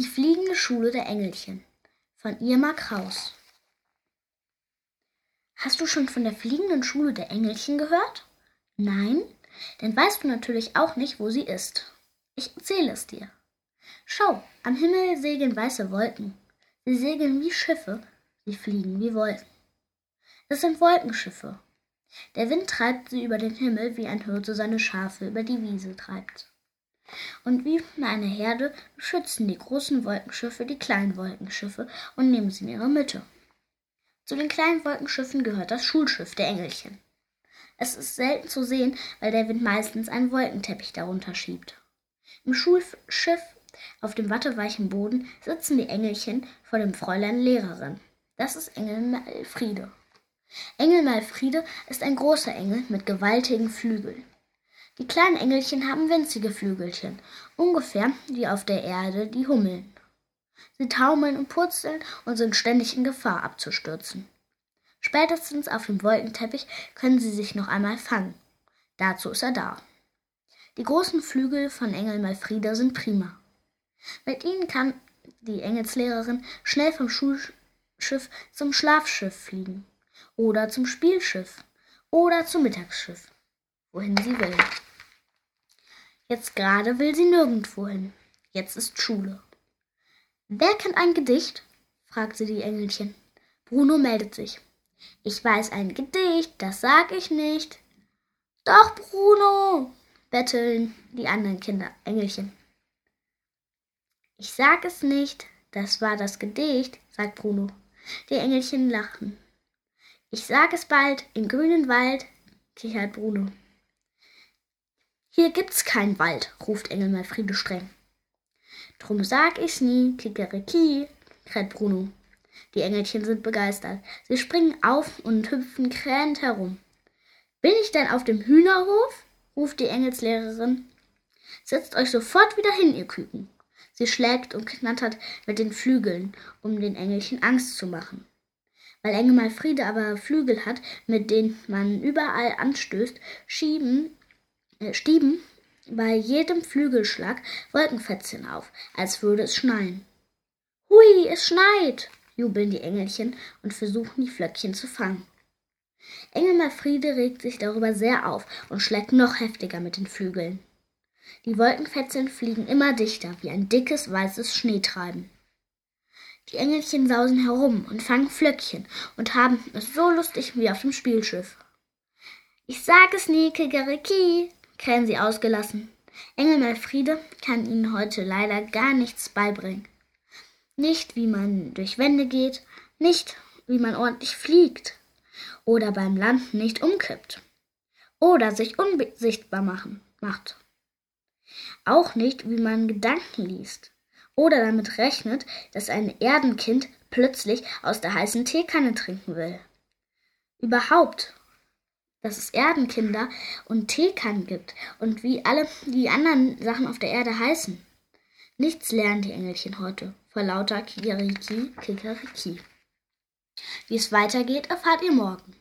Die fliegende Schule der Engelchen von Irma Kraus. Hast du schon von der fliegenden Schule der Engelchen gehört? Nein? Dann weißt du natürlich auch nicht, wo sie ist. Ich erzähle es dir. Schau, am Himmel segeln weiße Wolken. Sie segeln wie Schiffe, sie fliegen wie Wolken. Das sind Wolkenschiffe. Der Wind treibt sie über den Himmel, wie ein Hirte seine Schafe über die Wiese treibt. Und wie eine Herde beschützen die großen Wolkenschiffe die kleinen Wolkenschiffe und nehmen sie in ihre Mitte. Zu den kleinen Wolkenschiffen gehört das Schulschiff der Engelchen. Es ist selten zu sehen, weil der Wind meistens einen Wolkenteppich darunter schiebt. Im Schulschiff auf dem watteweichen Boden sitzen die Engelchen vor dem Fräulein Lehrerin. Das ist Engel Malfriede. Engel Malfriede ist ein großer Engel mit gewaltigen Flügeln. Die kleinen Engelchen haben winzige Flügelchen, ungefähr wie auf der Erde die Hummeln. Sie taumeln und purzeln und sind ständig in Gefahr abzustürzen. Spätestens auf dem Wolkenteppich können sie sich noch einmal fangen. Dazu ist er da. Die großen Flügel von Engel Malfrieda sind prima. Mit ihnen kann die Engelslehrerin schnell vom Schulschiff zum Schlafschiff fliegen oder zum Spielschiff oder zum Mittagsschiff, wohin sie will. Jetzt gerade will sie nirgendwo hin. Jetzt ist Schule. Wer kennt ein Gedicht? fragte die Engelchen. Bruno meldet sich. Ich weiß ein Gedicht, das sag ich nicht. Doch, Bruno, betteln die anderen Kinder, Engelchen. Ich sag es nicht, das war das Gedicht, sagt Bruno. Die Engelchen lachen. Ich sag es bald, im grünen Wald, kichert Bruno. Hier gibt's keinen Wald, ruft Engel Malfriede streng. Drum sag ich's nie, kikeriki, kräht Bruno. Die Engelchen sind begeistert. Sie springen auf und hüpfen krähend herum. Bin ich denn auf dem Hühnerhof? ruft die Engelslehrerin. Setzt euch sofort wieder hin, ihr Küken. Sie schlägt und knattert mit den Flügeln, um den Engelchen Angst zu machen. Weil Engel Malfriede aber Flügel hat, mit denen man überall anstößt, schieben äh, stieben bei jedem Flügelschlag Wolkenfetzchen auf, als würde es schneien. Hui, es schneit, jubeln die Engelchen und versuchen die Flöckchen zu fangen. Engel Malfriede regt sich darüber sehr auf und schlägt noch heftiger mit den Flügeln. Die Wolkenfetzchen fliegen immer dichter, wie ein dickes weißes Schneetreiben. Die Engelchen sausen herum und fangen Flöckchen und haben es so lustig wie auf dem Spielschiff. Ich sag es nie, Kikeriki, krähen sie ausgelassen. Engel Malfriede kann ihnen heute leider gar nichts beibringen. Nicht, wie man durch Wände geht, nicht, wie man ordentlich fliegt oder beim Landen nicht umkippt oder sich unsichtbar machen, macht. Auch nicht, wie man Gedanken liest oder damit rechnet, dass ein Erdenkind plötzlich aus der heißen Teekanne trinken will. Überhaupt dass es Erdenkinder und Teekannen gibt und wie alle die anderen Sachen auf der Erde heißen. Nichts lernen die Engelchen heute vor lauter Kikeriki, Kikeriki. Wie es weitergeht, erfahrt ihr morgen.